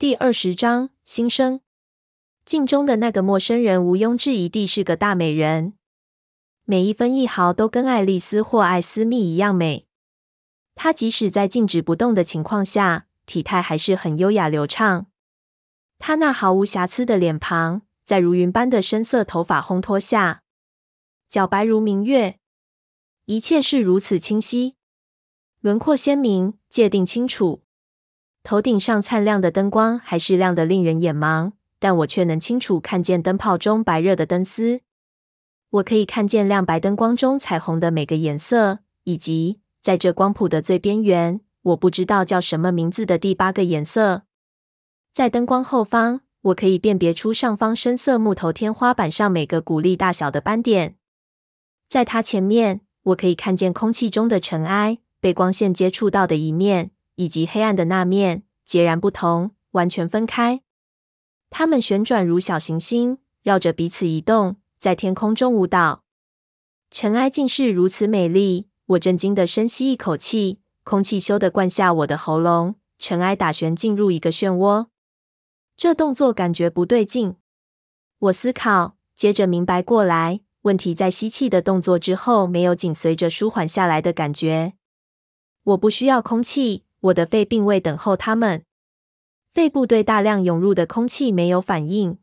第二十章新生。镜中的那个陌生人毋庸置疑地是个大美人，每一分一毫都跟爱丽丝或艾斯密一样美。她即使在静止不动的情况下，体态还是很优雅流畅。她那毫无瑕疵的脸庞，在如云般的深色头发烘托下，皎白如明月。一切是如此清晰，轮廓鲜明，界定清楚。头顶上灿亮的灯光还是亮得令人眼盲，但我却能清楚看见灯泡中白热的灯丝。我可以看见亮白灯光中彩虹的每个颜色，以及在这光谱的最边缘，我不知道叫什么名字的第八个颜色。在灯光后方，我可以辨别出上方深色木头天花板上每个谷粒大小的斑点。在它前面，我可以看见空气中的尘埃，被光线接触到的一面，以及黑暗的那面，截然不同，完全分开。它们旋转如小行星，绕着彼此移动，在天空中舞蹈。尘埃竟是如此美丽，我震惊地深吸一口气，空气咻地灌下我的喉咙，尘埃打旋进入一个漩涡。这动作感觉不对劲。我思考，接着明白过来。问题在吸气的动作之后，没有紧随着舒缓下来的感觉。我不需要空气，我的肺并未等候它们。肺部对大量涌入的空气没有反应。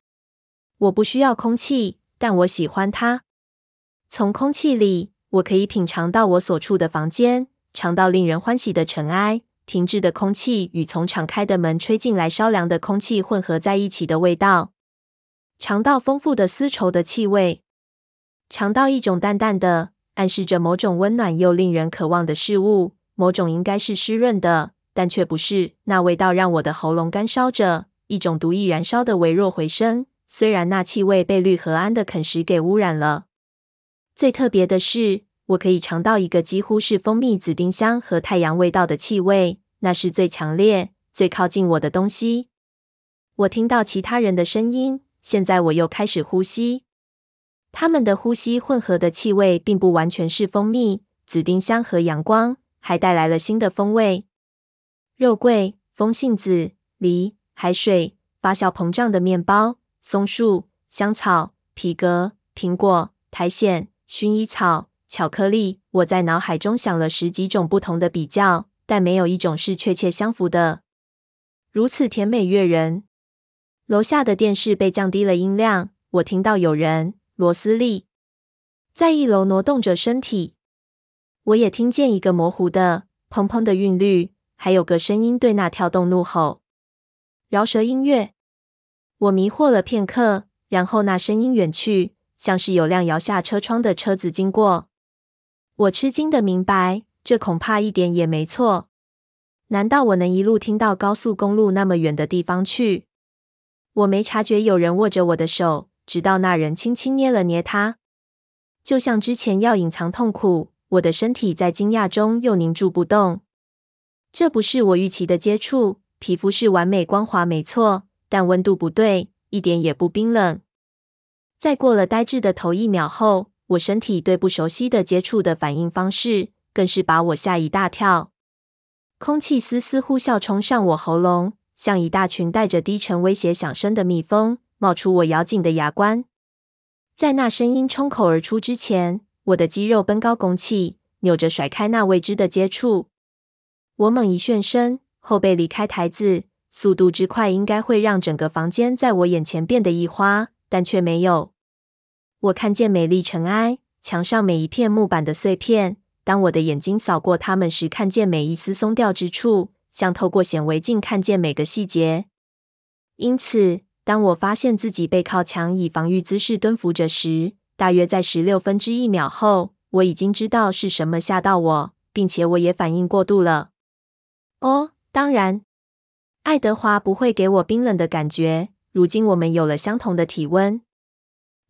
我不需要空气，但我喜欢它。从空气里，我可以品尝到我所处的房间，尝到令人欢喜的尘埃、停滞的空气与从敞开的门吹进来稍凉的空气混合在一起的味道，尝到丰富的丝绸的气味。尝到一种淡淡的、暗示着某种温暖又令人渴望的事物，某种应该是湿润的，但却不是。那味道让我的喉咙干烧着，一种独一燃烧的微弱回声。虽然那气味被氯和氨的啃食给污染了。最特别的是，我可以尝到一个几乎是蜂蜜、紫丁香和太阳味道的气味，那是最强烈、最靠近我的东西。我听到其他人的声音，现在我又开始呼吸。他们的呼吸混合的气味，并不完全是蜂蜜、紫丁香和阳光，还带来了新的风味：肉桂、风信子、梨、海水、发酵膨胀的面包、松树、香草、皮革、苹果、苔藓、薰衣草、巧克力。我在脑海中想了十几种不同的比较，但没有一种是确切相符的。如此甜美悦人。楼下的电视被降低了音量，我听到有人。罗斯利在一楼挪动着身体，我也听见一个模糊的砰砰的韵律，还有个声音对那跳动怒吼。饶舌音乐。我迷惑了片刻，然后那声音远去，像是有辆摇下车窗的车子经过。我吃惊的明白，这恐怕一点也没错。难道我能一路听到高速公路那么远的地方去？我没察觉有人握着我的手。直到那人轻轻捏了捏它，就像之前要隐藏痛苦，我的身体在惊讶中又凝住不动。这不是我预期的接触，皮肤是完美光滑，没错，但温度不对，一点也不冰冷。在过了呆滞的头一秒后，我身体对不熟悉的接触的反应方式，更是把我吓一大跳。空气丝丝呼啸冲上我喉咙，像一大群带着低沉威胁响声的蜜蜂。冒出我咬紧的牙关，在那声音冲口而出之前，我的肌肉绷高拱起，扭着甩开那未知的接触。我猛一旋身，后背离开台子，速度之快应该会让整个房间在我眼前变得一花，但却没有。我看见美丽尘埃，墙上每一片木板的碎片。当我的眼睛扫过它们时，看见每一丝松掉之处，像透过显微镜看见每个细节。因此。当我发现自己背靠墙以防御姿势蹲伏着时，大约在十六分之一秒后，我已经知道是什么吓到我，并且我也反应过度了。哦，当然，爱德华不会给我冰冷的感觉。如今我们有了相同的体温。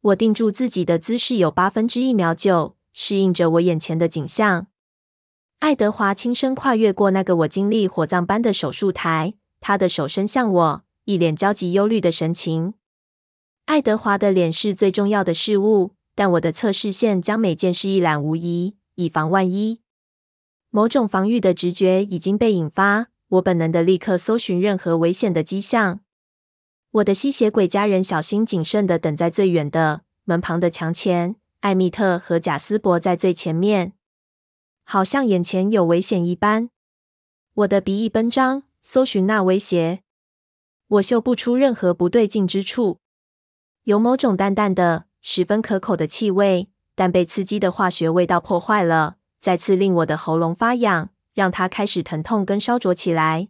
我定住自己的姿势有八分之一秒久，适应着我眼前的景象。爱德华轻声跨越过那个我经历火葬般的手术台，他的手伸向我。一脸焦急忧虑的神情。爱德华的脸是最重要的事物，但我的侧视线将每件事一览无遗，以防万一。某种防御的直觉已经被引发，我本能的立刻搜寻任何危险的迹象。我的吸血鬼家人小心谨慎的等在最远的门旁的墙前，艾米特和贾斯伯在最前面，好像眼前有危险一般。我的鼻翼奔张，搜寻那威胁。我嗅不出任何不对劲之处，有某种淡淡的、十分可口的气味，但被刺激的化学味道破坏了，再次令我的喉咙发痒，让它开始疼痛跟烧灼起来。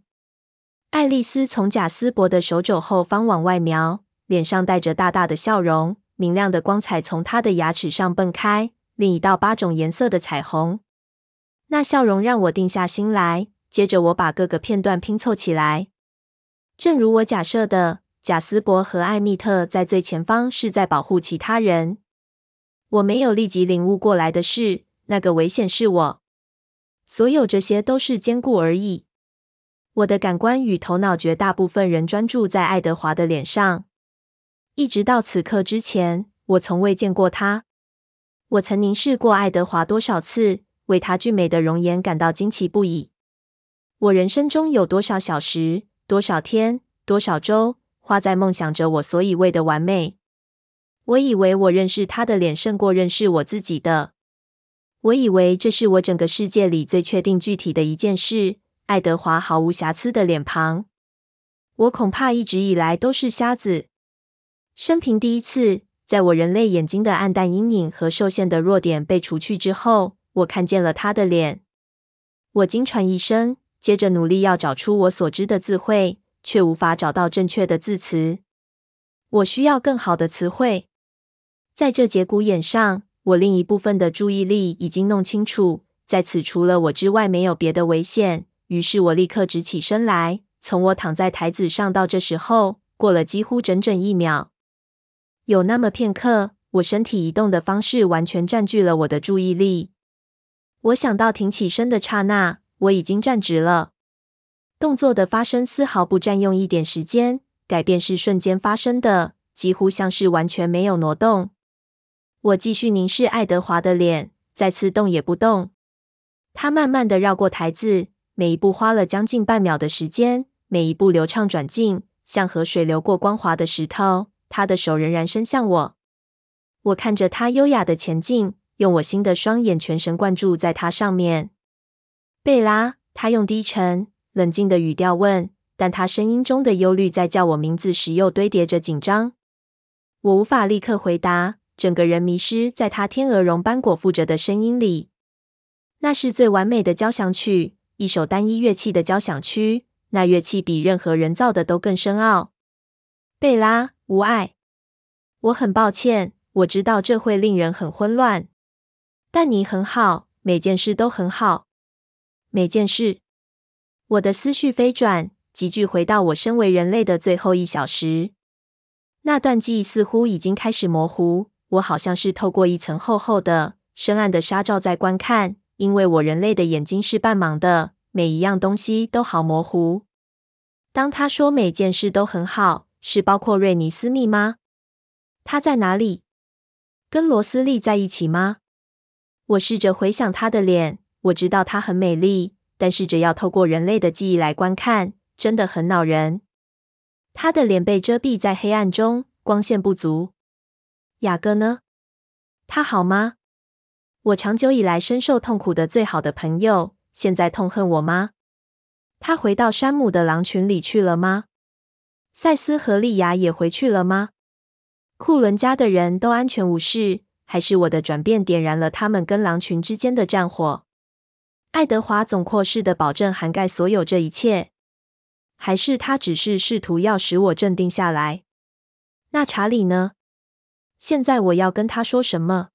爱丽丝从贾斯伯的手肘后方往外瞄，脸上带着大大的笑容，明亮的光彩从她的牙齿上迸开，另一道八种颜色的彩虹。那笑容让我定下心来。接着，我把各个片段拼凑起来。正如我假设的，贾斯伯和艾蜜特在最前方是在保护其他人。我没有立即领悟过来的是，那个危险是我。所有这些都是坚固而已。我的感官与头脑绝大部分人专注在爱德华的脸上。一直到此刻之前，我从未见过他。我曾凝视过爱德华多少次，为他俊美的容颜感到惊奇不已。我人生中有多少小时、多少天、多少周，花在梦想着我所以为的完美？我以为我认识他的脸胜过认识我自己的。我以为这是我整个世界里最确定具体的一件事。爱德华毫无瑕疵的脸庞，我恐怕一直以来都是瞎子。生平第一次，在我人类眼睛的暗淡阴影和受限的弱点被除去之后，我看见了他的脸。我惊喘一声，接着努力要找出我所知的字汇，却无法找到正确的字词。我需要更好的词汇。在这节骨眼上，我另一部分的注意力已经弄清楚，在此除了我之外没有别的危险。于是我立刻直起身来。从我躺在台子上到这时候，过了几乎整整一秒。有那么片刻，我身体移动的方式完全占据了我的注意力。我想到挺起身的刹那，我已经站直了。动作的发生丝毫不占用一点时间，改变是瞬间发生的，几乎像是完全没有挪动。我继续凝视爱德华的脸，再次动也不动。他慢慢的绕过台子。每一步花了将近半秒的时间，每一步流畅转进，像河水流过光滑的石头。他的手仍然伸向我，我看着他优雅的前进，用我新的双眼全神贯注在他上面。贝拉，他用低沉、冷静的语调问，但他声音中的忧虑在叫我名字时又堆叠着紧张。我无法立刻回答，整个人迷失在他天鹅绒般裹覆着的声音里。那是最完美的交响曲。一首单一乐器的交响曲，那乐器比任何人造的都更深奥。贝拉，无碍。我很抱歉，我知道这会令人很混乱。但你很好，每件事都很好。每件事。我的思绪飞转，急剧回到我身为人类的最后一小时。那段记忆似乎已经开始模糊，我好像是透过一层厚厚的、深暗的纱罩在观看。因为我人类的眼睛是半盲的，每一样东西都好模糊。当他说每件事都很好，是包括瑞尼斯密吗？他在哪里？跟罗斯利在一起吗？我试着回想他的脸，我知道她很美丽，但试着要透过人类的记忆来观看，真的很恼人。他的脸被遮蔽在黑暗中，光线不足。雅各呢？他好吗？我长久以来深受痛苦的最好的朋友，现在痛恨我吗？他回到山姆的狼群里去了吗？赛斯和莉亚也回去了吗？库伦家的人都安全无事，还是我的转变点燃了他们跟狼群之间的战火？爱德华总括式的保证涵盖所有这一切，还是他只是试图要使我镇定下来？那查理呢？现在我要跟他说什么？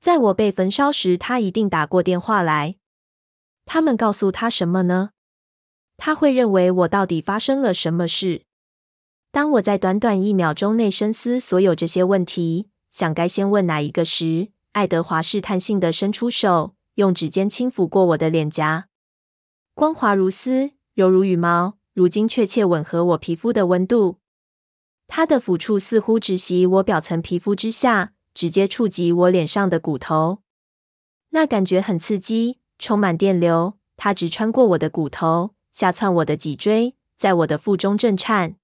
在我被焚烧时，他一定打过电话来。他们告诉他什么呢？他会认为我到底发生了什么事？当我在短短一秒钟内深思所有这些问题，想该先问哪一个时，爱德华试探性地伸出手，用指尖轻抚过我的脸颊，光滑如丝，柔如羽毛，如今确切吻合我皮肤的温度。他的抚触似乎直袭我表层皮肤之下。直接触及我脸上的骨头，那感觉很刺激，充满电流。它直穿过我的骨头，下窜我的脊椎，在我的腹中震颤。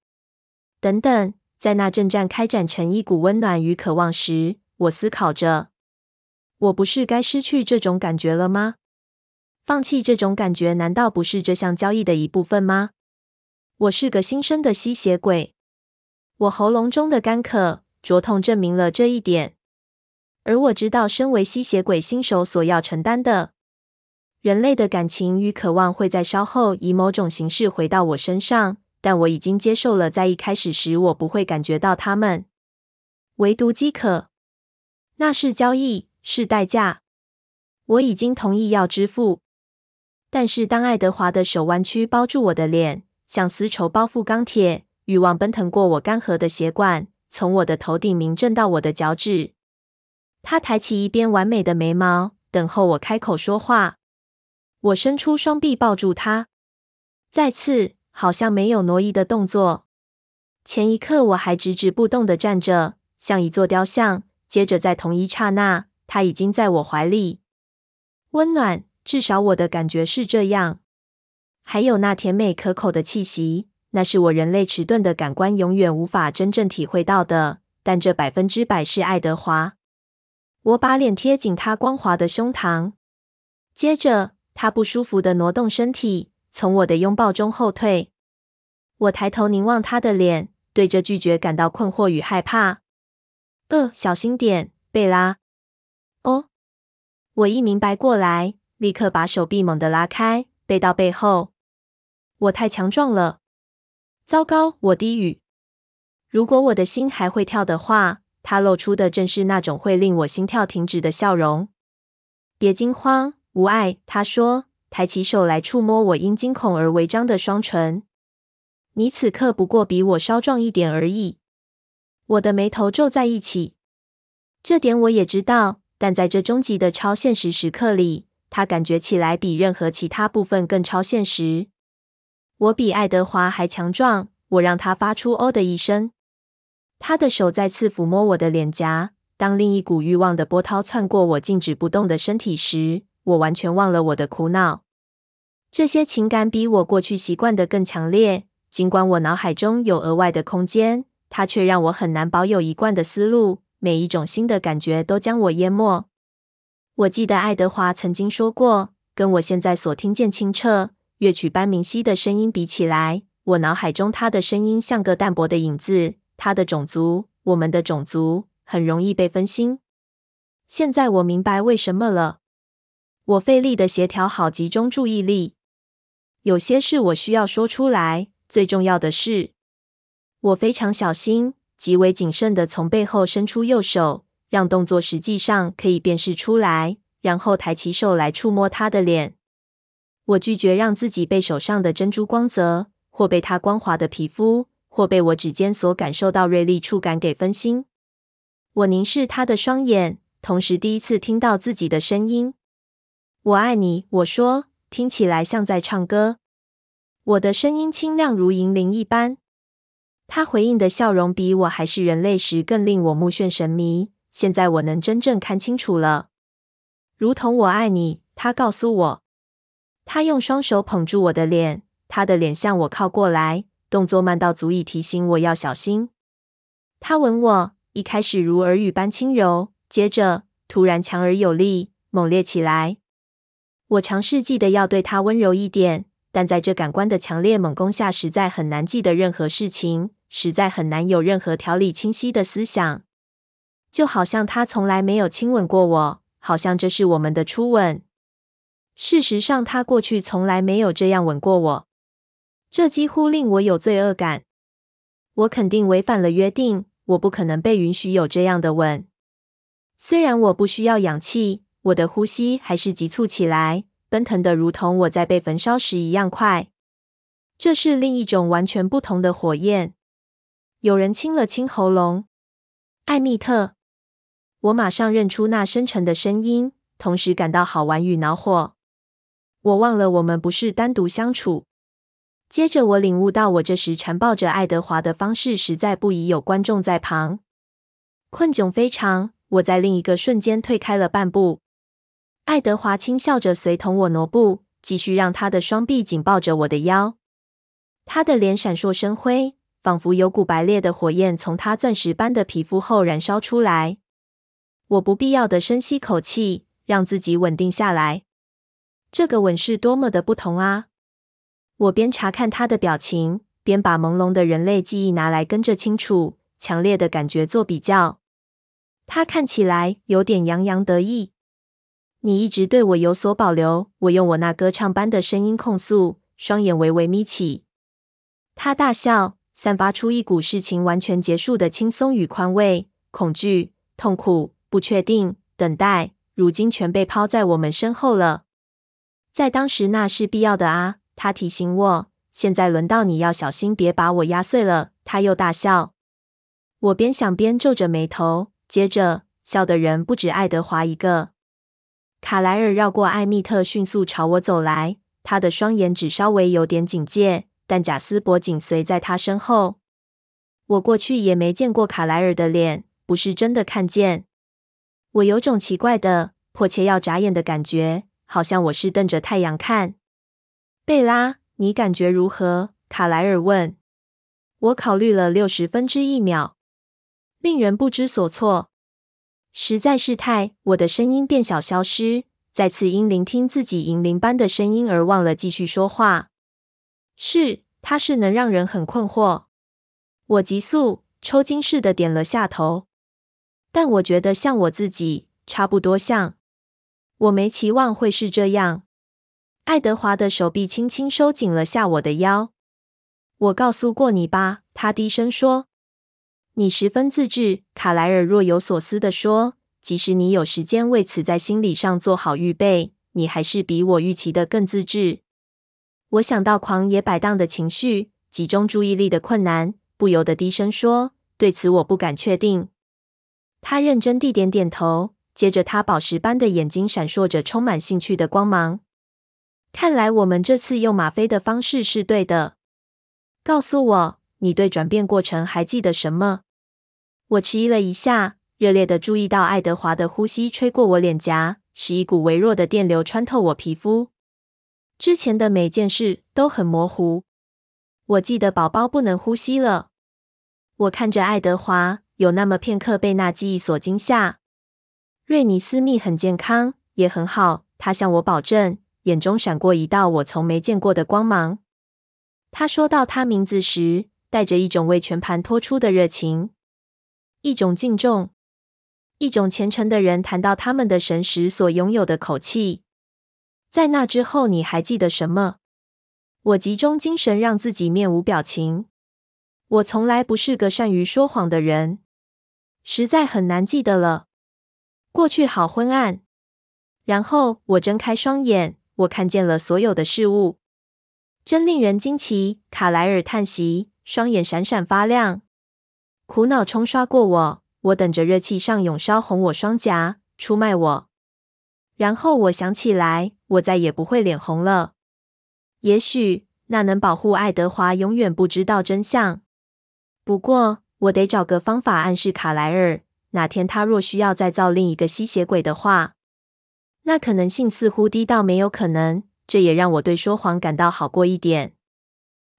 等等，在那震颤开展成一股温暖与渴望时，我思考着：我不是该失去这种感觉了吗？放弃这种感觉，难道不是这项交易的一部分吗？我是个新生的吸血鬼，我喉咙中的干渴、灼痛证明了这一点。而我知道，身为吸血鬼新手所要承担的，人类的感情与渴望会在稍后以某种形式回到我身上，但我已经接受了，在一开始时我不会感觉到它们，唯独饥渴。那是交易，是代价，我已经同意要支付。但是当爱德华的手弯曲包住我的脸，像丝绸包覆钢铁，欲望奔腾过我干涸的血管，从我的头顶铭震到我的脚趾。他抬起一边完美的眉毛，等候我开口说话。我伸出双臂抱住他，再次好像没有挪移的动作。前一刻我还直直不动的站着，像一座雕像。接着在同一刹那，他已经在我怀里，温暖，至少我的感觉是这样。还有那甜美可口的气息，那是我人类迟钝的感官永远无法真正体会到的。但这百分之百是爱德华。我把脸贴紧他光滑的胸膛，接着他不舒服地挪动身体，从我的拥抱中后退。我抬头凝望他的脸，对着拒绝感到困惑与害怕。呃，小心点，贝拉。我一明白过来，立刻把手臂猛地拉开，背到背后。我太强壮了。糟糕，我低语。如果我的心还会跳的话，他露出的正是那种会令我心跳停止的笑容。别惊慌，无碍，他说，抬起手来触摸我因惊恐而微张的双唇。你此刻不过比我稍壮一点而已。我的眉头皱在一起。这点我也知道，但在这终极的超现实时刻里，他感觉起来比任何其他部分更超现实。我比爱德华还强壮，我让他发出“哦”的一声。他的手再次抚摸我的脸颊。当另一股欲望的波涛窜过我静止不动的身体时，我完全忘了我的苦恼。这些情感比我过去习惯的更强烈。尽管我脑海中有额外的空间，它却让我很难保有一贯的思路。每一种新的感觉都将我淹没。我记得爱德华曾经说过，跟我现在所听见清澈。乐曲般明晰的声音比起来，我脑海中他的声音像个淡薄的影子。他的种族，我们的种族，很容易被分心。现在我明白为什么了。我费力的协调好集中注意力。有些事我需要说出来。最重要的是，我非常小心、极为谨慎的从背后伸出右手，让动作实际上可以辨识出来，然后抬起手来触摸他的脸。我拒绝让自己被手上的珍珠光泽，或被他光滑的皮肤，或被我指尖所感受到锐利触感给分心。我凝视他的双眼，同时第一次听到自己的声音：“我爱你。”我说，听起来像在唱歌。我的声音清亮如银铃一般。他回应的笑容比我还是人类时更令我目眩神迷。现在我能真正看清楚了。如同我爱你，他告诉我。他用双手捧住我的脸，他的脸向我靠过来，动作慢到足以提醒我要小心。他吻我，一开始如耳语般轻柔，接着突然强而有力，猛烈起来。我尝试记得要对他温柔一点，但在这感官的强烈猛攻下，实在很难记得任何事情，实在很难有任何条理清晰的思想。就好像他从来没有亲吻过我，好像这是我们的初吻。事实上，他过去从来没有这样吻过我，这几乎令我有罪恶感。我肯定违反了约定，我不可能被允许有这样的吻。虽然我不需要氧气，我的呼吸还是急促起来，奔腾的如同我在被焚烧时一样快。这是另一种完全不同的火焰。有人清了清喉咙，艾蜜特。我马上认出那深沉的声音，同时感到好玩与恼火。我忘了我们不是单独相处。接着，我领悟到，我这时缠抱着爱德华的方式实在不宜有观众在旁。困窘非常，我在另一个瞬间退开了半步。爱德华轻笑着随同我挪步，继续让他的双臂紧抱着我的腰。他的脸闪烁生辉，仿佛有股白烈的火焰从他钻石般的皮肤后燃烧出来。我不必要的深吸口气，让自己稳定下来。这个吻是多么的不同啊！我边查看他的表情，边把朦胧的人类记忆拿来跟着清楚、强烈的感觉做比较。他看起来有点洋洋得意。你一直对我有所保留，我用我那歌唱般的声音控诉，双眼微微眯起。他大笑，散发出一股事情完全结束的轻松与宽慰。恐惧、痛苦。不确定，等待，如今全被抛在我们身后了。在当时那是必要的啊！他提醒我。现在轮到你要小心，别把我压碎了。他又大笑。我边想边皱着眉头，接着笑的人不止爱德华一个。卡莱尔绕过艾蜜特，迅速朝我走来。他的双眼只稍微有点警戒，但贾斯伯紧随在他身后。我过去也没见过卡莱尔的脸，不是真的看见。我有种奇怪的、迫切要眨眼的感觉，好像我是瞪着太阳看。贝拉，你感觉如何？卡莱尔问。我考虑了六十分之一秒，令人不知所措。实在是太……我的声音变小，消失，再次因聆听自己银铃般的声音而忘了继续说话。是，它是能让人很困惑。我急速抽筋似的点了下头。但我觉得像我自己，差不多像。我没期望会是这样。爱德华的手臂轻轻收紧了下我的腰。我告诉过你吧，他低声说。你十分自制，卡莱尔若有所思地说。即使你有时间为此在心理上做好预备，你还是比我预期的更自制。我想到狂野摆荡的情绪，集中注意力的困难，不由得低声说：“对此我不敢确定。”他认真地点点头，接着他宝石般的眼睛闪烁着充满兴趣的光芒。看来我们这次用吗啡的方式是对的。告诉我，你对转变过程还记得什么？我迟疑了一下，热烈的注意到爱德华的呼吸吹过我脸颊，使一股微弱的电流穿透我皮肤。之前的每件事都很模糊。我记得宝宝不能呼吸了。我看着爱德华。有那么片刻被那记忆所惊吓。瑞尼斯密很健康，也很好。他向我保证，眼中闪过一道我从没见过的光芒。他说到他名字时，带着一种为全盘托出的热情，一种敬重，一种虔诚的人谈到他们的神时所拥有的口气。在那之后，你还记得什么？我集中精神，让自己面无表情。我从来不是个善于说谎的人。实在很难记得了，过去好昏暗。然后我睁开双眼，我看见了所有的事物，真令人惊奇。卡莱尔叹息，双眼闪闪发亮。苦恼冲刷过我，我等着热气上涌烧红我双颊，出卖我。然后我想起来，我再也不会脸红了。也许那能保护爱德华永远不知道真相。不过。我得找个方法暗示卡莱尔，哪天他若需要再造另一个吸血鬼的话，那可能性似乎低到没有可能。这也让我对说谎感到好过一点。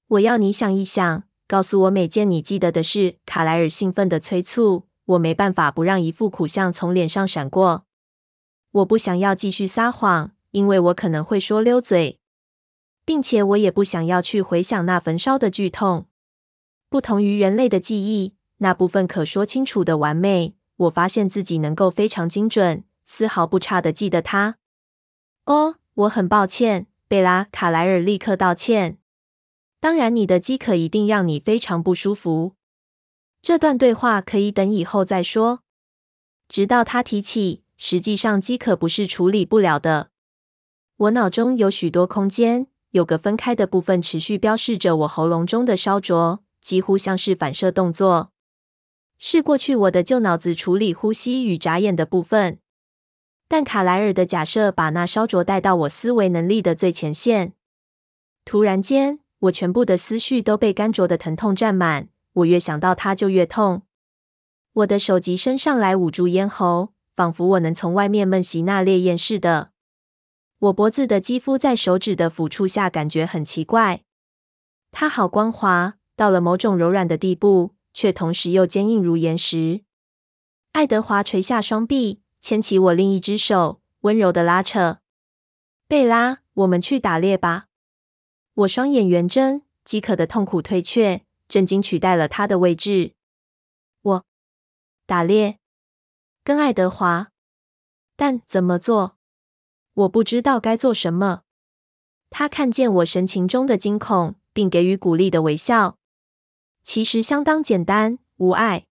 我要你想一想，告诉我每件你记得的事。卡莱尔兴奋地催促。我没办法不让一副苦相从脸上闪过。我不想要继续撒谎，因为我可能会说溜嘴，并且我也不想要去回想那焚烧的剧痛。不同于人类的记忆，那部分可说清楚的完美，我发现自己能够非常精准，丝毫不差的记得它。哦，我很抱歉，贝拉。卡莱尔立刻道歉。当然，你的饥渴一定让你非常不舒服。这段对话可以等以后再说。直到他提起，实际上饥渴不是处理不了的。我脑中有许多空间，有个分开的部分持续标示着我喉咙中的烧灼。几乎像是反射动作，是过去我的旧脑子处理呼吸与眨眼的部分。但卡莱尔的假设把那烧灼带到我思维能力的最前线。突然间，我全部的思绪都被干灼的疼痛占满。我越想到它，就越痛。我的手急伸上来，捂住咽喉，仿佛我能从外面闷袭那烈焰似的。我脖子的肌肤在手指的抚触下感觉很奇怪，它好光滑，到了某种柔软的地步，却同时又坚硬如岩石。爱德华垂下双臂，牵起我另一只手，温柔地拉扯。贝拉，我们去打猎吧。我双眼圆睁，饥渴的痛苦退却，震惊取代了他的位置。我打猎，跟爱德华，但怎么做？我不知道该做什么。他看见我神情中的惊恐，并给予鼓励的微笑。其实相当简单，无碍，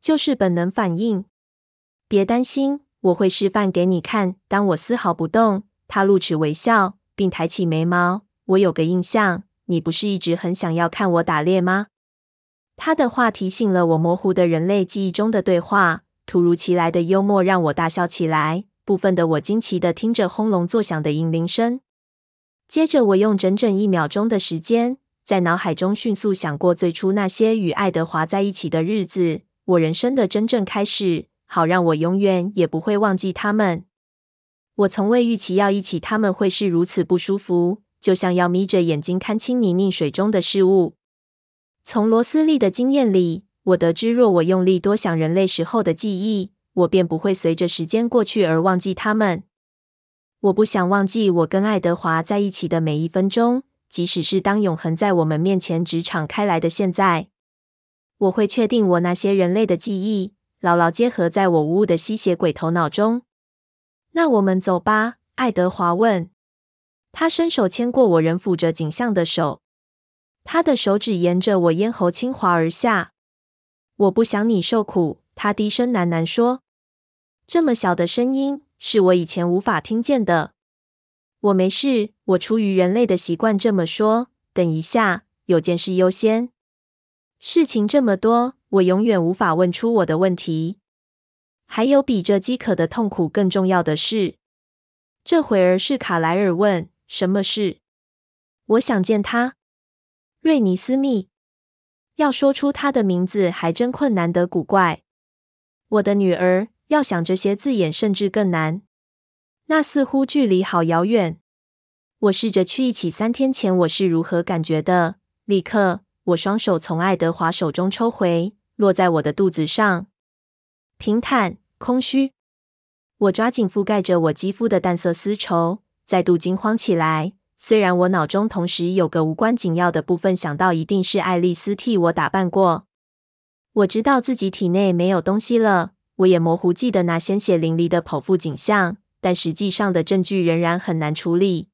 就是本能反应。别担心，我会示范给你看。当我丝毫不动，他露齿微笑，并抬起眉毛。我有个印象，你不是一直很想要看我打猎吗？他的话提醒了我模糊的人类记忆中的对话。突如其来的幽默让我大笑起来。部分的我惊奇地听着轰隆作响的银铃声，接着我用整整一秒钟的时间，在脑海中迅速想过最初那些与爱德华在一起的日子，我人生的真正开始，好让我永远也不会忘记他们。我从未预期要一起他们会是如此不舒服，就像要眯着眼睛看清泥泞水中的事物。从罗斯利的经验里，我得知，若我用力多想人类时候的记忆，我便不会随着时间过去而忘记他们。我不想忘记我跟爱德华在一起的每一分钟，即使是当永恒在我们面前直敞开来的现在。我会确定我那些人类的记忆牢牢结合在我无误的吸血鬼头脑中。那我们走吧，爱德华问。他伸手牵过我仍抚着颈项的手，他的手指沿着我咽喉轻滑而下。我不想你受苦，他低声喃喃说。这么小的声音是我以前无法听见的。我没事，我出于人类的习惯这么说。等一下，有件事优先。事情这么多，我永远无法问出我的问题。还有比这饥渴的痛苦更重要的事。这会儿是卡莱尔问：“什么事？”我想见他，瑞尼斯密。要说出他的名字还真困难得古怪。我的女儿。要想这些字眼，甚至更难。那似乎距离好遥远。我试着去忆起三天前我是如何感觉的。立刻，我双手从爱德华手中抽回，落在我的肚子上，平坦、空虚。我抓紧覆盖着我肌肤的淡色丝绸，再度惊慌起来。虽然我脑中同时有个无关紧要的部分想到，一定是爱丽丝替我打扮过。我知道自己体内没有东西了。我也模糊记得那鲜血淋漓的剖腹景象，但实际上的证据仍然很难处理。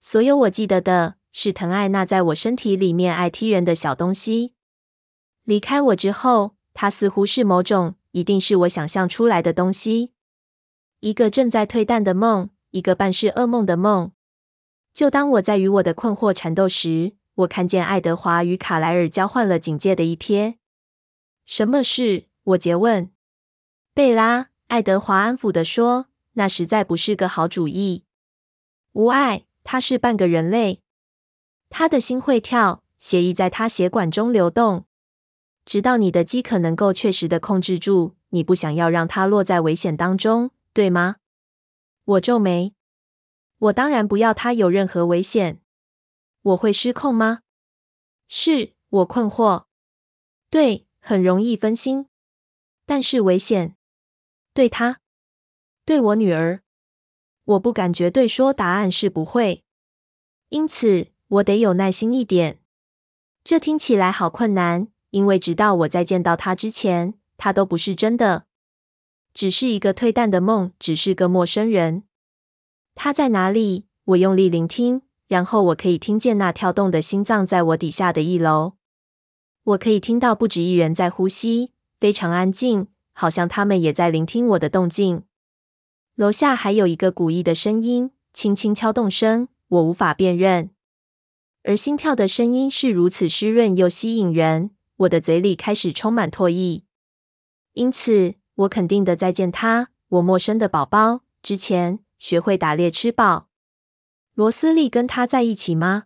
所有我记得的是疼爱那在我身体里面爱踢人的小东西。离开我之后，它似乎是某种，一定是我想象出来的东西。一个正在退淡的梦，一个半是噩梦的梦。就当我在与我的困惑缠斗时，我看见爱德华与卡莱尔交换了警戒的一瞥。什么事？我诘问。贝拉，爱德华安抚地说：“那实在不是个好主意。无碍，他是半个人类，他的心会跳，血液在他血管中流动，直到你的饥渴能够确实的控制住。你不想要让他落在危险当中，对吗？”我皱眉。我当然不要他有任何危险。我会失控吗？是，我困惑。对，很容易分心，但是危险。对他，对我女儿，我不敢绝对说答案是不会，因此我得有耐心一点。这听起来好困难，因为直到我再见到他之前，他都不是真的，只是一个退淡的梦，只是个陌生人。他在哪里？我用力聆听，然后我可以听见那跳动的心脏在我底下的一楼。我可以听到不止一人在呼吸，非常安静。好像他们也在聆听我的动静。楼下还有一个古异的声音，轻轻敲动声，我无法辨认。而心跳的声音是如此湿润又吸引人，我的嘴里开始充满唾液。因此，我肯定的再见他，我陌生的宝宝。之前学会打猎吃饱。罗斯利跟他在一起吗？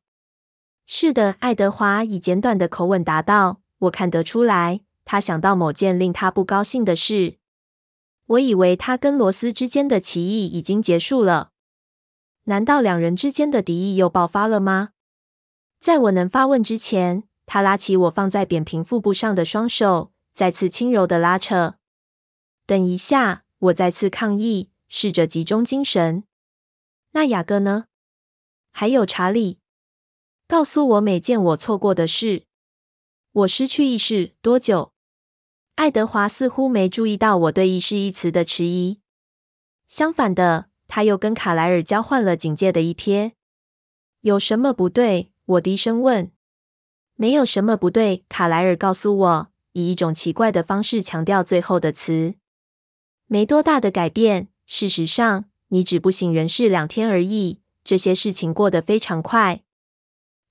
是的，爱德华以简短的口吻答道。我看得出来。他想到某件令他不高兴的事。我以为他跟罗斯之间的歧义已经结束了。难道两人之间的敌意又爆发了吗？在我能发问之前，他拉起我放在扁平腹部上的双手，再次轻柔的拉扯。等一下，我再次抗议，试着集中精神。那雅各呢？还有查理？告诉我每件我错过的事。我失去意识多久？爱德华似乎没注意到我对“意识”一词的迟疑。相反的，他又跟卡莱尔交换了警戒的一瞥。有什么不对？我低声问。没有什么不对，卡莱尔告诉我，以一种奇怪的方式强调最后的词。没多大的改变。事实上，你只不省人事两天而已。这些事情过得非常快。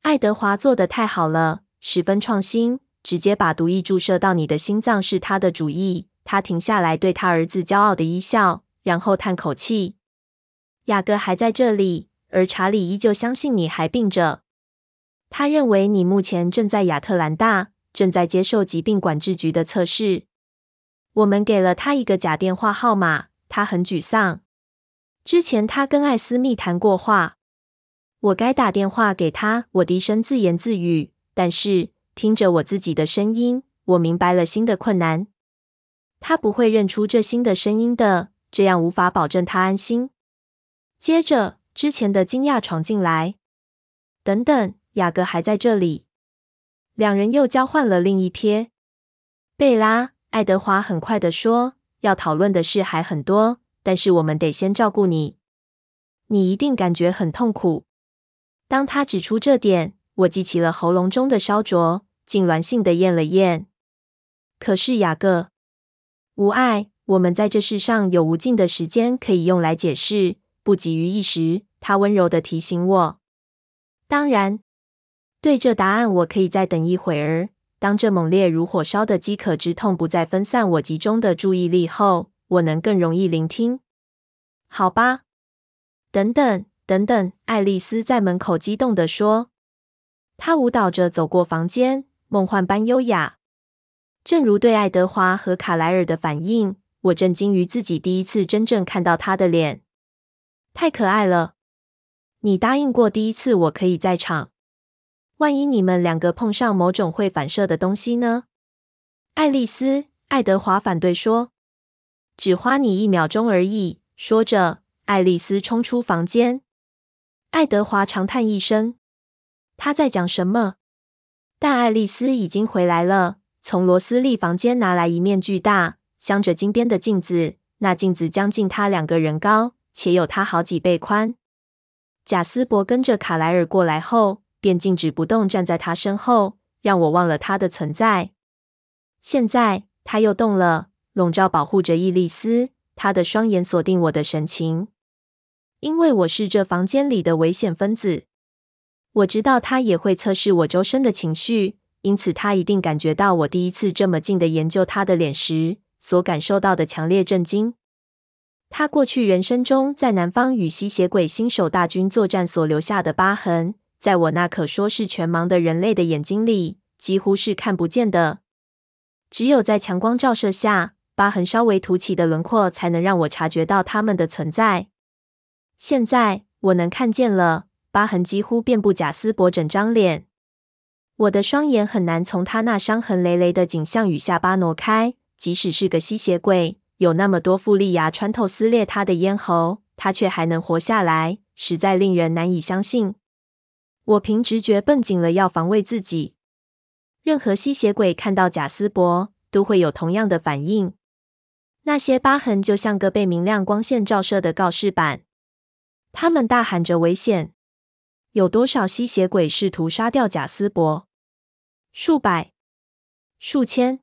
爱德华做得太好了。十分创新，直接把毒液注射到你的心脏是他的主意。他停下来，对他儿子骄傲的一笑，然后叹口气。雅各还在这里，而查理依旧相信你还病着。他认为你目前正在亚特兰大，正在接受疾病管制局的测试。我们给了他一个假电话号码，他很沮丧。之前他跟艾斯密谈过话，我该打电话给他。我低声自言自语。但是听着我自己的声音，我明白了新的困难。他不会认出这新的声音的，这样无法保证他安心。接着，之前的惊讶闯进来。等等，雅各还在这里。两人又交换了另一瞥。贝拉，爱德华很快地说：“要讨论的事还很多，但是我们得先照顾你。你一定感觉很痛苦。”当他指出这点。我记起了喉咙中的烧灼，痉挛性的咽了咽。可是雅各，无碍。我们在这世上有无尽的时间可以用来解释，不急于一时。他温柔的提醒我。当然，对这答案我可以再等一会儿。当这猛烈如火烧的饥渴之痛不再分散我集中的注意力后，我能更容易聆听。好吧。等等，等等，爱丽丝在门口激动地说。她舞蹈着走过房间，梦幻般优雅。正如对爱德华和卡莱尔的反应，我震惊于自己第一次真正看到他的脸。太可爱了！你答应过第一次我可以在场。万一你们两个碰上某种会反射的东西呢？爱丽丝，爱德华反对说：“只花你一秒钟而已。”说着，爱丽丝冲出房间。爱德华长叹一声。他在讲什么？但爱丽丝已经回来了，从罗斯利房间拿来一面巨大、镶着金边的镜子。那镜子将近他两个人高，且有他好几倍宽。贾斯伯跟着卡莱尔过来后，便静止不动站在他身后，让我忘了他的存在。现在他又动了，笼罩保护着伊丽丝，他的双眼锁定我的神情，因为我是这房间里的危险分子。我知道他也会测试我周身的情绪，因此他一定感觉到我第一次这么近的研究他的脸时所感受到的强烈震惊。他过去人生中在南方与吸血鬼新手大军作战所留下的疤痕，在我那可说是全盲的人类的眼睛里几乎是看不见的。只有在强光照射下，疤痕稍微凸起的轮廓才能让我察觉到它们的存在。现在我能看见了。疤痕几乎遍布贾斯伯整张脸，我的双眼很难从他那伤痕累累的颈项与下巴挪开。即使是个吸血鬼，有那么多锋利牙穿透撕裂他的咽喉，他却还能活下来，实在令人难以相信。我凭直觉绷紧了，要防卫自己。任何吸血鬼看到贾斯伯，都会有同样的反应。那些疤痕就像个被明亮光线照射的告示板，他们大喊着危险。有多少吸血鬼试图杀掉贾斯伯？数百、数千。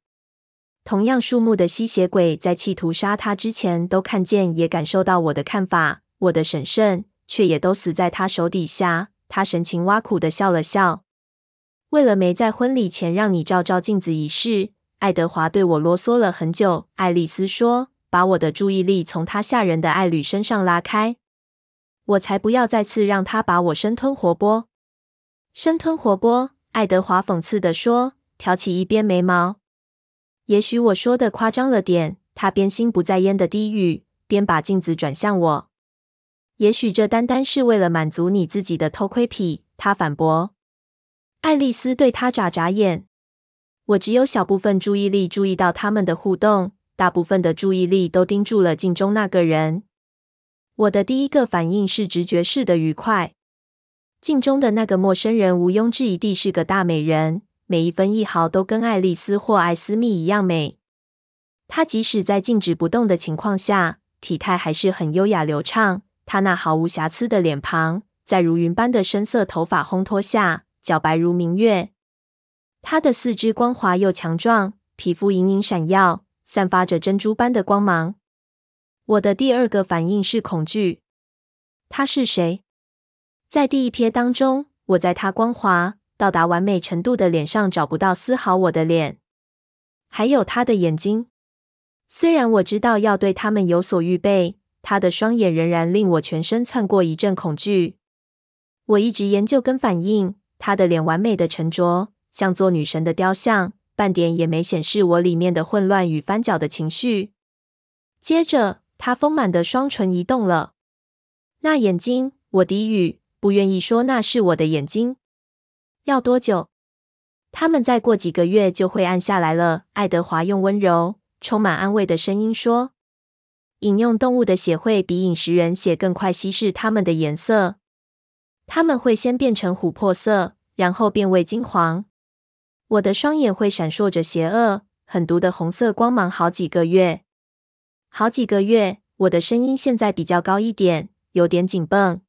同样数目的吸血鬼在企图杀他之前，都看见也感受到我的看法，我的审慎，却也都死在他手底下。他神情挖苦的笑了笑。为了没在婚礼前让你照照镜子一事，爱德华对我啰嗦了很久。爱丽丝说：“把我的注意力从他吓人的爱侣身上拉开。”我才不要再次让他把我生吞活剥！生吞活剥！爱德华讽刺的说，挑起一边眉毛。也许我说的夸张了点。他边心不在焉的低语，边把镜子转向我。也许这单单是为了满足你自己的偷窥癖。他反驳。爱丽丝对他眨眨眼。我只有小部分注意力注意到他们的互动，大部分的注意力都盯住了镜中那个人。我的第一个反应是直觉式的愉快。镜中的那个陌生人毋庸置疑地是个大美人，每一分一毫都跟爱丽丝或艾丝蜜一样美。她即使在静止不动的情况下，体态还是很优雅流畅。她那毫无瑕疵的脸庞，在如云般的深色头发烘托下，皎白如明月。她的四肢光滑又强壮，皮肤隐隐闪耀，散发着珍珠般的光芒。我的第二个反应是恐惧。他是谁？在第一瞥当中，我在他光滑到达完美程度的脸上找不到丝毫我的脸，还有他的眼睛。虽然我知道要对他们有所预备，他的双眼仍然令我全身窜过一阵恐惧。我一直研究跟反应，他的脸完美的沉着，像座女神的雕像，半点也没显示我里面的混乱与翻搅的情绪。接着，他丰满的双唇移动了。那眼睛，我低语。不愿意说那是我的眼睛。要多久？他们再过几个月就会暗下来了。爱德华用温柔、充满安慰的声音说：“饮用动物的血会比饮食人血更快稀释它们的颜色。它们会先变成琥珀色，然后变为金黄。我的双眼会闪烁着邪恶、狠毒的红色光芒好几个月。好几个月。”我的声音现在比较高一点，有点紧绷。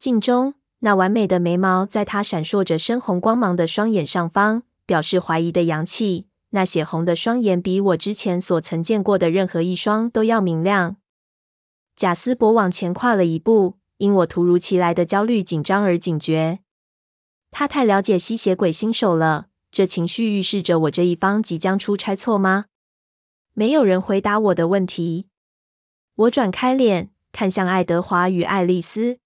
镜中那完美的眉毛，在他闪烁着深红光芒的双眼上方，表示怀疑的阳气。那血红的双眼比我之前所曾见过的任何一双都要明亮。贾斯伯往前跨了一步，因我突如其来的焦虑紧张而警觉。他太了解吸血鬼新手了，这情绪预示着我这一方即将出差错吗？没有人回答我的问题。我转开脸，看向爱德华与爱丽丝。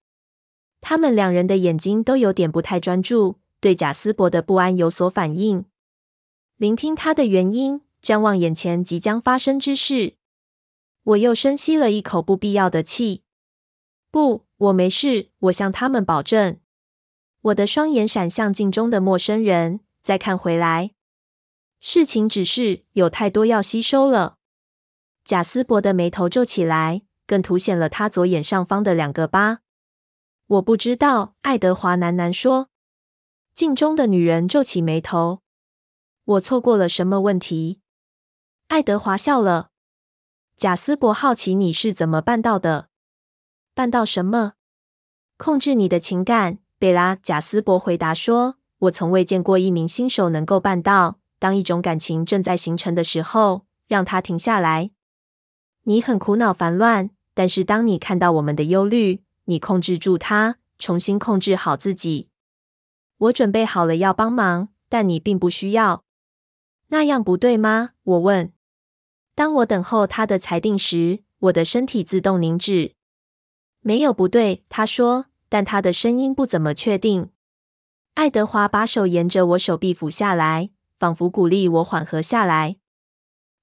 他们两人的眼睛都有点不太专注，对贾斯伯的不安有所反应。聆听他的原因，瞻望眼前即将发生之事。我又深吸了一口不必要的气。不，我没事，我向他们保证。我的双眼闪向镜中的陌生人，再看回来。事情只是有太多要吸收了。贾斯伯的眉头皱起来，更凸显了他左眼上方的两个疤。我不知道，爱德华喃喃说。镜中的女人皱起眉头。我错过了什么问题？爱德华笑了。贾斯伯好奇你是怎么办到的？办到什么？控制你的情感，贝拉。贾斯伯回答说：“我从未见过一名新手能够办到，当一种感情正在形成的时候，让它停下来。你很苦恼烦乱，但是当你看到我们的忧虑。”你控制住它，重新控制好自己。我准备好了要帮忙，但你并不需要。那样不对吗？我问。当我等候他的裁定时，我的身体自动凝滞。没有不对，他说，但他的声音不怎么确定。爱德华把手沿着我手臂抚下来，仿佛鼓励我缓和下来。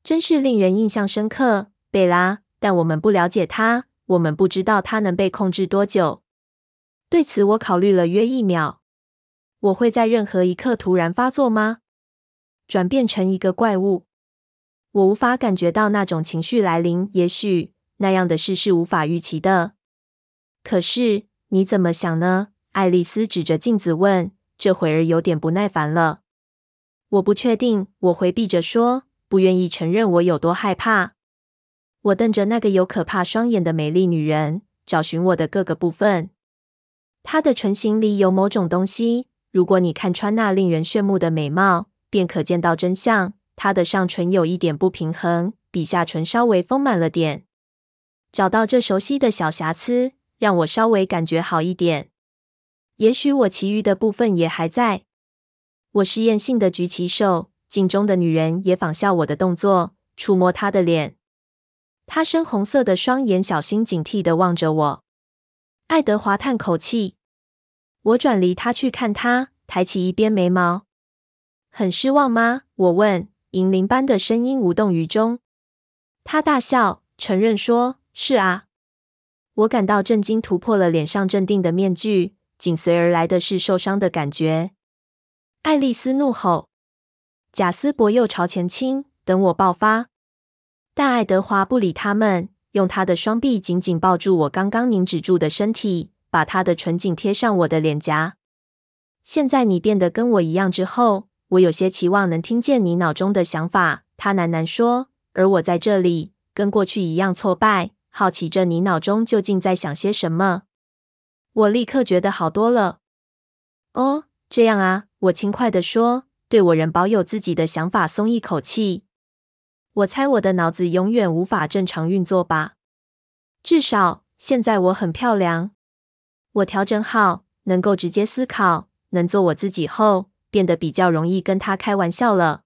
真是令人印象深刻，贝拉。但我们不了解他。我们不知道他能被控制多久。对此，我考虑了约一秒。我会在任何一刻突然发作吗？转变成一个怪物？我无法感觉到那种情绪来临。也许那样的事是无法预期的。可是你怎么想呢？爱丽丝指着镜子问。这会儿有点不耐烦了。我不确定。我回避着说，不愿意承认我有多害怕。我瞪着那个有可怕双眼的美丽女人，找寻我的各个部分。她的唇形里有某种东西，如果你看穿那令人炫目的美貌，便可见到真相。她的上唇有一点不平衡，比下唇稍微丰满了点。找到这熟悉的小瑕疵，让我稍微感觉好一点。也许我其余的部分也还在。我试验性的举起手，镜中的女人也仿效我的动作，触摸她的脸。他深红色的双眼小心警惕地望着我。爱德华叹口气。我转离他去看他，抬起一边眉毛。很失望吗？我问，银铃般的声音无动于衷。他大笑，承认说：“是啊。”我感到震惊突破了脸上镇定的面具，紧随而来的是受伤的感觉。爱丽丝怒吼。贾斯伯又朝前倾，等我爆发。但爱德华不理他们，用他的双臂紧紧抱住我刚刚凝止住的身体，把他的唇紧贴上我的脸颊。现在你变得跟我一样之后，我有些期望能听见你脑中的想法。他喃喃说，而我在这里，跟过去一样挫败，好奇着你脑中究竟在想些什么。我立刻觉得好多了。哦，这样啊，我轻快地说。对我仍保有自己的想法松一口气。我猜我的脑子永远无法正常运作吧。至少现在我很漂亮。我调整好，能够直接思考，能做我自己后，变得比较容易跟他开玩笑了。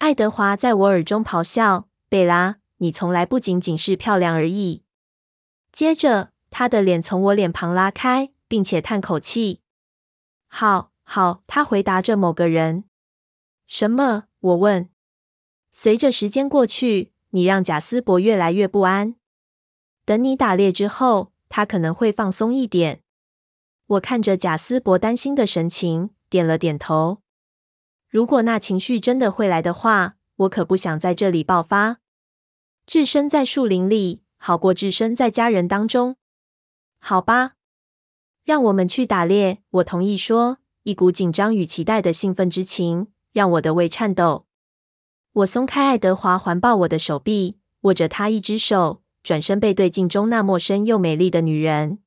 爱德华在我耳中咆哮：“贝拉，你从来不仅仅是漂亮而已。”接着，他的脸从我脸庞拉开，并且叹口气：“好，好。”他回答着某个人。什么？我问。随着时间过去，你让贾斯伯越来越不安。等你打猎之后，他可能会放松一点。我看着贾斯伯担心的神情，点了点头。如果那情绪真的会来的话，我可不想在这里爆发。置身在树林里，好过置身在家人当中。好吧，让我们去打猎。我同意说，一股紧张与期待的兴奋之情。让我的胃颤抖。我松开爱德华环抱我的手臂，握着他一只手，转身背对镜中那陌生又美丽的女人。